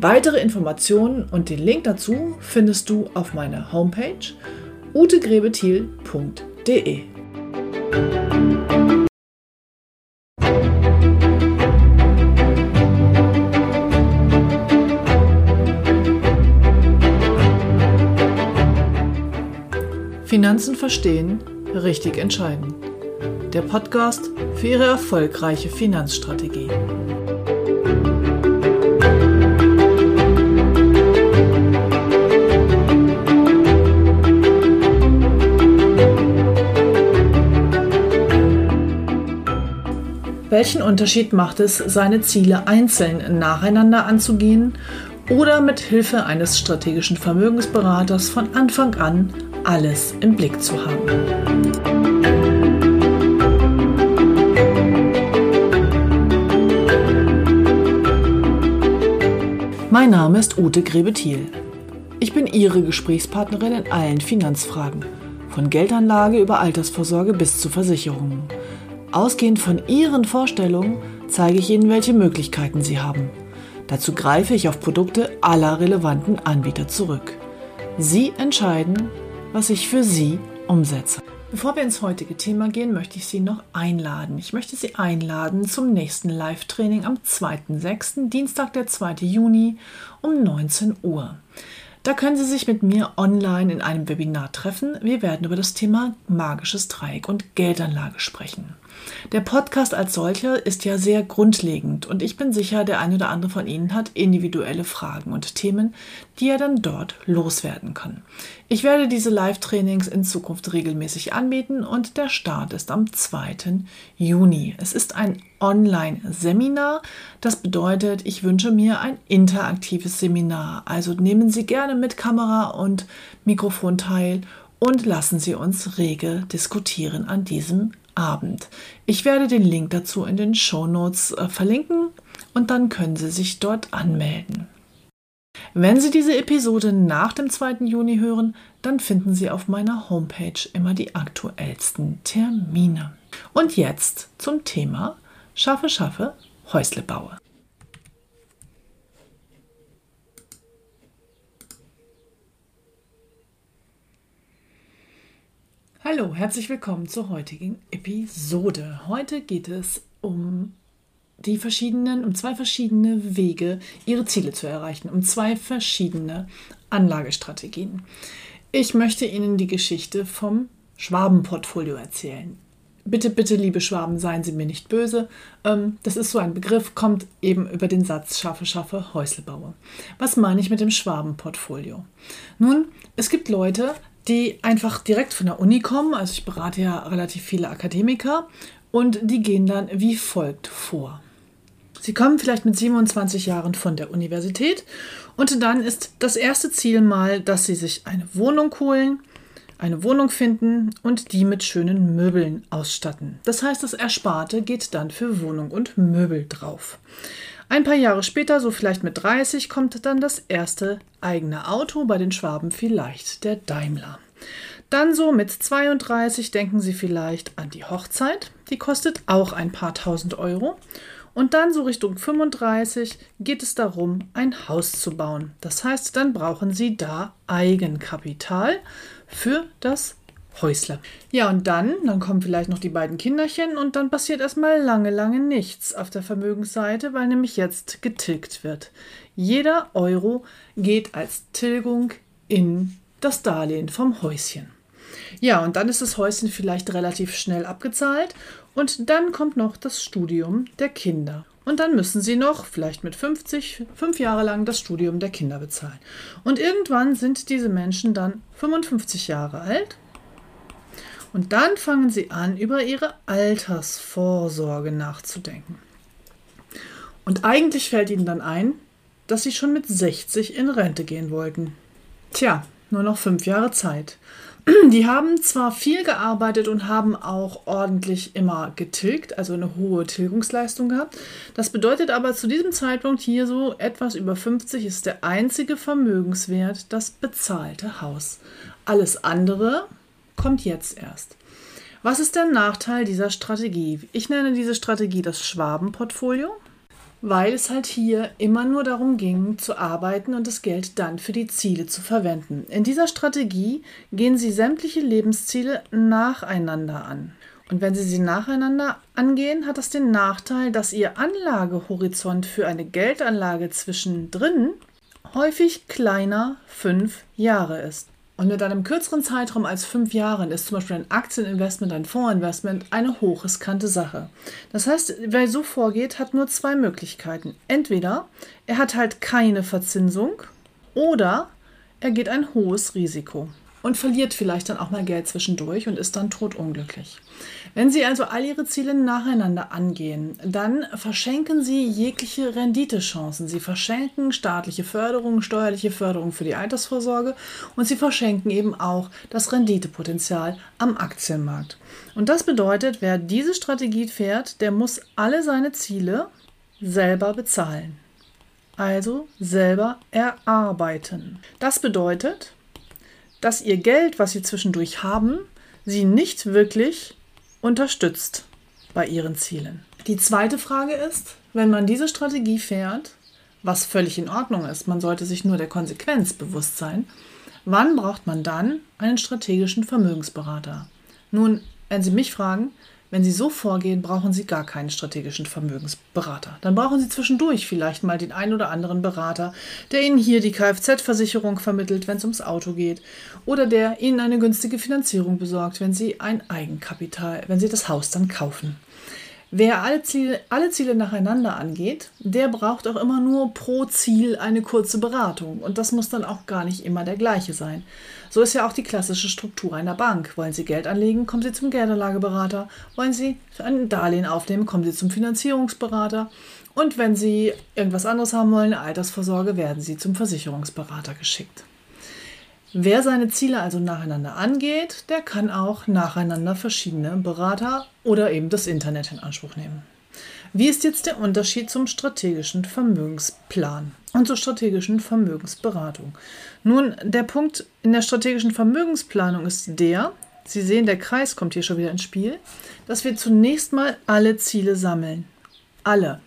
Weitere Informationen und den Link dazu findest du auf meiner Homepage utegrebethiel.de. Finanzen verstehen, richtig entscheiden. Der Podcast für Ihre erfolgreiche Finanzstrategie. Welchen Unterschied macht es, seine Ziele einzeln nacheinander anzugehen oder mit Hilfe eines strategischen Vermögensberaters von Anfang an alles im Blick zu haben? Mein Name ist Ute Grebethiel. Ich bin Ihre Gesprächspartnerin in allen Finanzfragen, von Geldanlage über Altersvorsorge bis zu Versicherungen. Ausgehend von Ihren Vorstellungen zeige ich Ihnen, welche Möglichkeiten Sie haben. Dazu greife ich auf Produkte aller relevanten Anbieter zurück. Sie entscheiden, was ich für Sie umsetze. Bevor wir ins heutige Thema gehen, möchte ich Sie noch einladen. Ich möchte Sie einladen zum nächsten Live-Training am 2.6., Dienstag, der 2. Juni um 19 Uhr. Da können Sie sich mit mir online in einem Webinar treffen. Wir werden über das Thema magisches Dreieck und Geldanlage sprechen. Der Podcast als solcher ist ja sehr grundlegend und ich bin sicher, der eine oder andere von Ihnen hat individuelle Fragen und Themen, die er dann dort loswerden kann. Ich werde diese Live-Trainings in Zukunft regelmäßig anbieten und der Start ist am 2. Juni. Es ist ein Online-Seminar. Das bedeutet, ich wünsche mir ein interaktives Seminar. Also nehmen Sie gerne mit Kamera und Mikrofon teil und lassen Sie uns rege diskutieren an diesem Abend. Ich werde den Link dazu in den Show Notes äh, verlinken und dann können Sie sich dort anmelden. Wenn Sie diese Episode nach dem 2. Juni hören, dann finden Sie auf meiner Homepage immer die aktuellsten Termine. Und jetzt zum Thema Schaffe, schaffe, Häusle baue. Hallo, herzlich willkommen zur heutigen Episode. Heute geht es um die verschiedenen, um zwei verschiedene Wege, ihre Ziele zu erreichen, um zwei verschiedene Anlagestrategien. Ich möchte Ihnen die Geschichte vom Schwabenportfolio erzählen. Bitte, bitte, liebe Schwaben, seien Sie mir nicht böse. Ähm, das ist so ein Begriff, kommt eben über den Satz Schaffe, schaffe, Häusle baue. Was meine ich mit dem Schwabenportfolio? Nun, es gibt Leute, die einfach direkt von der Uni kommen. Also ich berate ja relativ viele Akademiker und die gehen dann wie folgt vor. Sie kommen vielleicht mit 27 Jahren von der Universität und dann ist das erste Ziel mal, dass sie sich eine Wohnung holen, eine Wohnung finden und die mit schönen Möbeln ausstatten. Das heißt, das Ersparte geht dann für Wohnung und Möbel drauf. Ein paar Jahre später, so vielleicht mit 30, kommt dann das erste eigene Auto, bei den Schwaben vielleicht der Daimler. Dann so mit 32 denken Sie vielleicht an die Hochzeit, die kostet auch ein paar tausend Euro. Und dann so Richtung 35 geht es darum, ein Haus zu bauen. Das heißt, dann brauchen Sie da Eigenkapital für das Häusle. Ja, und dann, dann kommen vielleicht noch die beiden Kinderchen und dann passiert erstmal lange, lange nichts auf der Vermögensseite, weil nämlich jetzt getilgt wird. Jeder Euro geht als Tilgung in das Darlehen vom Häuschen. Ja, und dann ist das Häuschen vielleicht relativ schnell abgezahlt und dann kommt noch das Studium der Kinder. Und dann müssen sie noch, vielleicht mit 50, fünf Jahre lang das Studium der Kinder bezahlen. Und irgendwann sind diese Menschen dann 55 Jahre alt und dann fangen sie an, über ihre Altersvorsorge nachzudenken. Und eigentlich fällt ihnen dann ein, dass sie schon mit 60 in Rente gehen wollten. Tja, nur noch fünf Jahre Zeit. Die haben zwar viel gearbeitet und haben auch ordentlich immer getilgt, also eine hohe Tilgungsleistung gehabt. Das bedeutet aber zu diesem Zeitpunkt hier so etwas über 50 ist der einzige Vermögenswert das bezahlte Haus. Alles andere kommt jetzt erst. Was ist der Nachteil dieser Strategie? Ich nenne diese Strategie das Schwabenportfolio weil es halt hier immer nur darum ging, zu arbeiten und das Geld dann für die Ziele zu verwenden. In dieser Strategie gehen Sie sämtliche Lebensziele nacheinander an. Und wenn Sie sie nacheinander angehen, hat das den Nachteil, dass Ihr Anlagehorizont für eine Geldanlage zwischendrin häufig kleiner fünf Jahre ist. Und mit einem kürzeren Zeitraum als fünf Jahren ist zum Beispiel ein Aktieninvestment, ein Fondsinvestment eine hochriskante Sache. Das heißt, wer so vorgeht, hat nur zwei Möglichkeiten. Entweder er hat halt keine Verzinsung oder er geht ein hohes Risiko und verliert vielleicht dann auch mal Geld zwischendurch und ist dann totunglücklich. Wenn Sie also all Ihre Ziele nacheinander angehen, dann verschenken Sie jegliche Renditechancen. Sie verschenken staatliche Förderung, steuerliche Förderung für die Altersvorsorge und Sie verschenken eben auch das Renditepotenzial am Aktienmarkt. Und das bedeutet, wer diese Strategie fährt, der muss alle seine Ziele selber bezahlen. Also selber erarbeiten. Das bedeutet, dass ihr Geld, was sie zwischendurch haben, sie nicht wirklich unterstützt bei ihren Zielen. Die zweite Frage ist, wenn man diese Strategie fährt, was völlig in Ordnung ist, man sollte sich nur der Konsequenz bewusst sein, wann braucht man dann einen strategischen Vermögensberater? Nun, wenn Sie mich fragen, wenn Sie so vorgehen, brauchen Sie gar keinen strategischen Vermögensberater. Dann brauchen Sie zwischendurch vielleicht mal den einen oder anderen Berater, der Ihnen hier die Kfz-Versicherung vermittelt, wenn es ums Auto geht, oder der Ihnen eine günstige Finanzierung besorgt, wenn Sie ein Eigenkapital, wenn Sie das Haus dann kaufen. Wer alle Ziele, alle Ziele nacheinander angeht, der braucht auch immer nur pro Ziel eine kurze Beratung. Und das muss dann auch gar nicht immer der gleiche sein. So ist ja auch die klassische Struktur einer Bank. Wollen Sie Geld anlegen, kommen Sie zum Geldanlageberater. Wollen Sie ein Darlehen aufnehmen, kommen Sie zum Finanzierungsberater. Und wenn Sie irgendwas anderes haben wollen, Altersvorsorge, werden Sie zum Versicherungsberater geschickt. Wer seine Ziele also nacheinander angeht, der kann auch nacheinander verschiedene Berater oder eben das Internet in Anspruch nehmen. Wie ist jetzt der Unterschied zum strategischen Vermögensplan und zur strategischen Vermögensberatung? Nun, der Punkt in der strategischen Vermögensplanung ist der, Sie sehen, der Kreis kommt hier schon wieder ins Spiel, dass wir zunächst mal alle Ziele sammeln. Alle.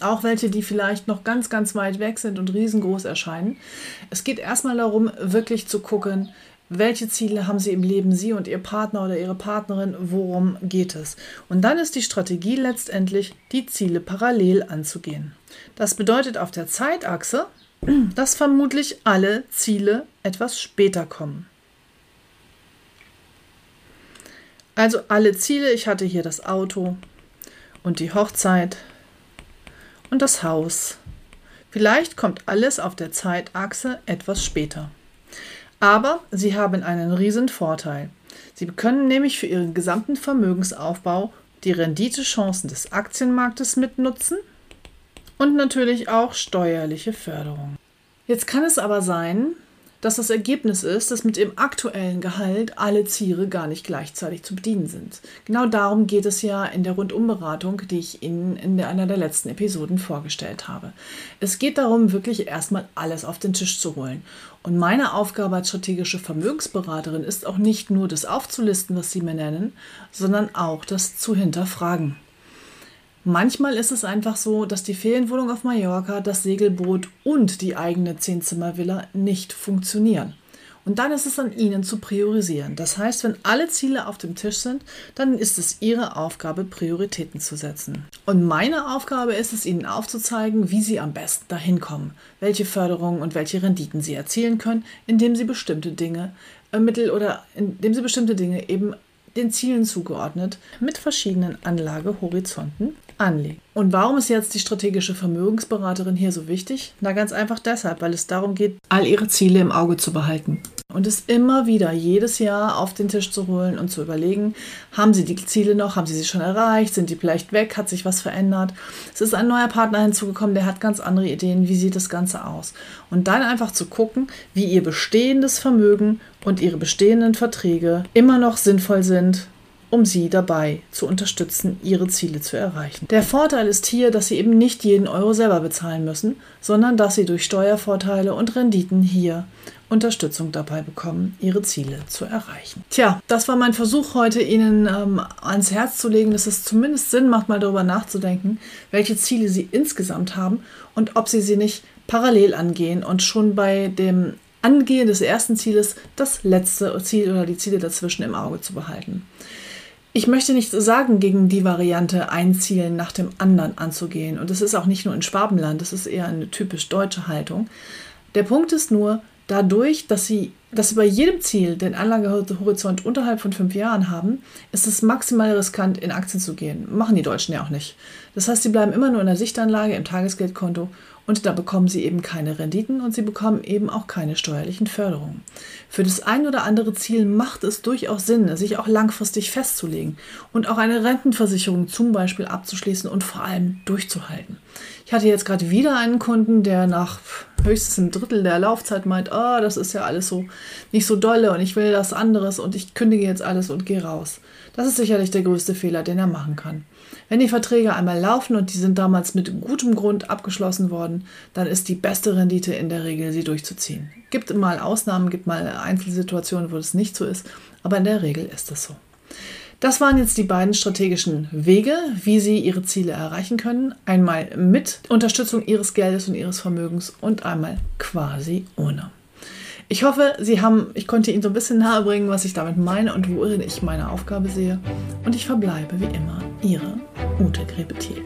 Auch welche, die vielleicht noch ganz, ganz weit weg sind und riesengroß erscheinen. Es geht erstmal darum, wirklich zu gucken, welche Ziele haben Sie im Leben, Sie und Ihr Partner oder Ihre Partnerin, worum geht es? Und dann ist die Strategie letztendlich, die Ziele parallel anzugehen. Das bedeutet auf der Zeitachse, dass vermutlich alle Ziele etwas später kommen. Also alle Ziele, ich hatte hier das Auto und die Hochzeit und das Haus. Vielleicht kommt alles auf der Zeitachse etwas später. Aber sie haben einen riesen Vorteil. Sie können nämlich für ihren gesamten Vermögensaufbau die Renditechancen des Aktienmarktes mitnutzen und natürlich auch steuerliche Förderung. Jetzt kann es aber sein, dass das Ergebnis ist, dass mit dem aktuellen Gehalt alle Ziele gar nicht gleichzeitig zu bedienen sind. Genau darum geht es ja in der Rundumberatung, die ich Ihnen in einer der letzten Episoden vorgestellt habe. Es geht darum, wirklich erstmal alles auf den Tisch zu holen. Und meine Aufgabe als strategische Vermögensberaterin ist auch nicht nur das aufzulisten, was Sie mir nennen, sondern auch das zu hinterfragen. Manchmal ist es einfach so, dass die Ferienwohnung auf Mallorca, das Segelboot und die eigene Zehnzimmervilla nicht funktionieren. Und dann ist es an Ihnen zu priorisieren. Das heißt, wenn alle Ziele auf dem Tisch sind, dann ist es Ihre Aufgabe, Prioritäten zu setzen. Und meine Aufgabe ist es, Ihnen aufzuzeigen, wie Sie am besten dahin kommen, welche Förderungen und welche Renditen Sie erzielen können, indem Sie bestimmte Dinge äh, mittel oder indem Sie bestimmte Dinge eben den Zielen zugeordnet mit verschiedenen Anlagehorizonten anlegen. Und warum ist jetzt die strategische Vermögensberaterin hier so wichtig? Na ganz einfach deshalb, weil es darum geht, all ihre Ziele im Auge zu behalten. und es immer wieder jedes Jahr auf den Tisch zu holen und zu überlegen, haben Sie die Ziele noch, haben Sie sie schon erreicht, sind die vielleicht weg, hat sich was verändert. Es ist ein neuer Partner hinzugekommen, der hat ganz andere Ideen, wie sieht das Ganze aus. Und dann einfach zu gucken, wie Ihr bestehendes Vermögen und Ihre bestehenden Verträge immer noch sinnvoll sind, um sie dabei zu unterstützen, ihre Ziele zu erreichen. Der Vorteil ist hier, dass sie eben nicht jeden Euro selber bezahlen müssen, sondern dass sie durch Steuervorteile und Renditen hier Unterstützung dabei bekommen, ihre Ziele zu erreichen. Tja, das war mein Versuch heute, Ihnen ähm, ans Herz zu legen, dass es zumindest Sinn macht, mal darüber nachzudenken, welche Ziele Sie insgesamt haben und ob Sie sie nicht parallel angehen und schon bei dem Angehen des ersten Zieles das letzte Ziel oder die Ziele dazwischen im Auge zu behalten. Ich möchte nicht sagen, gegen die Variante ein Ziel nach dem anderen anzugehen. Und das ist auch nicht nur in Schwabenland, das ist eher eine typisch deutsche Haltung. Der Punkt ist nur, dadurch, dass sie, dass sie bei jedem Ziel den Anlagehorizont unterhalb von fünf Jahren haben, ist es maximal riskant, in Aktien zu gehen. Machen die Deutschen ja auch nicht. Das heißt, sie bleiben immer nur in der Sichtanlage im Tagesgeldkonto und da bekommen sie eben keine Renditen und sie bekommen eben auch keine steuerlichen Förderungen. Für das ein oder andere Ziel macht es durchaus Sinn, sich auch langfristig festzulegen und auch eine Rentenversicherung zum Beispiel abzuschließen und vor allem durchzuhalten. Ich hatte jetzt gerade wieder einen Kunden, der nach höchstens ein Drittel der Laufzeit meint, oh, das ist ja alles so nicht so dolle und ich will das anderes und ich kündige jetzt alles und gehe raus. Das ist sicherlich der größte Fehler, den er machen kann. Wenn die Verträge einmal laufen und die sind damals mit gutem Grund abgeschlossen worden, dann ist die beste Rendite in der Regel, sie durchzuziehen. Gibt mal Ausnahmen, gibt mal Einzelsituationen, wo das nicht so ist, aber in der Regel ist das so. Das waren jetzt die beiden strategischen Wege, wie Sie Ihre Ziele erreichen können. Einmal mit Unterstützung Ihres Geldes und Ihres Vermögens und einmal quasi ohne. Ich hoffe, Sie haben, ich konnte Ihnen so ein bisschen nahebringen, was ich damit meine und worin ich meine Aufgabe sehe. Und ich verbleibe wie immer Ihre Ute Grebethiel.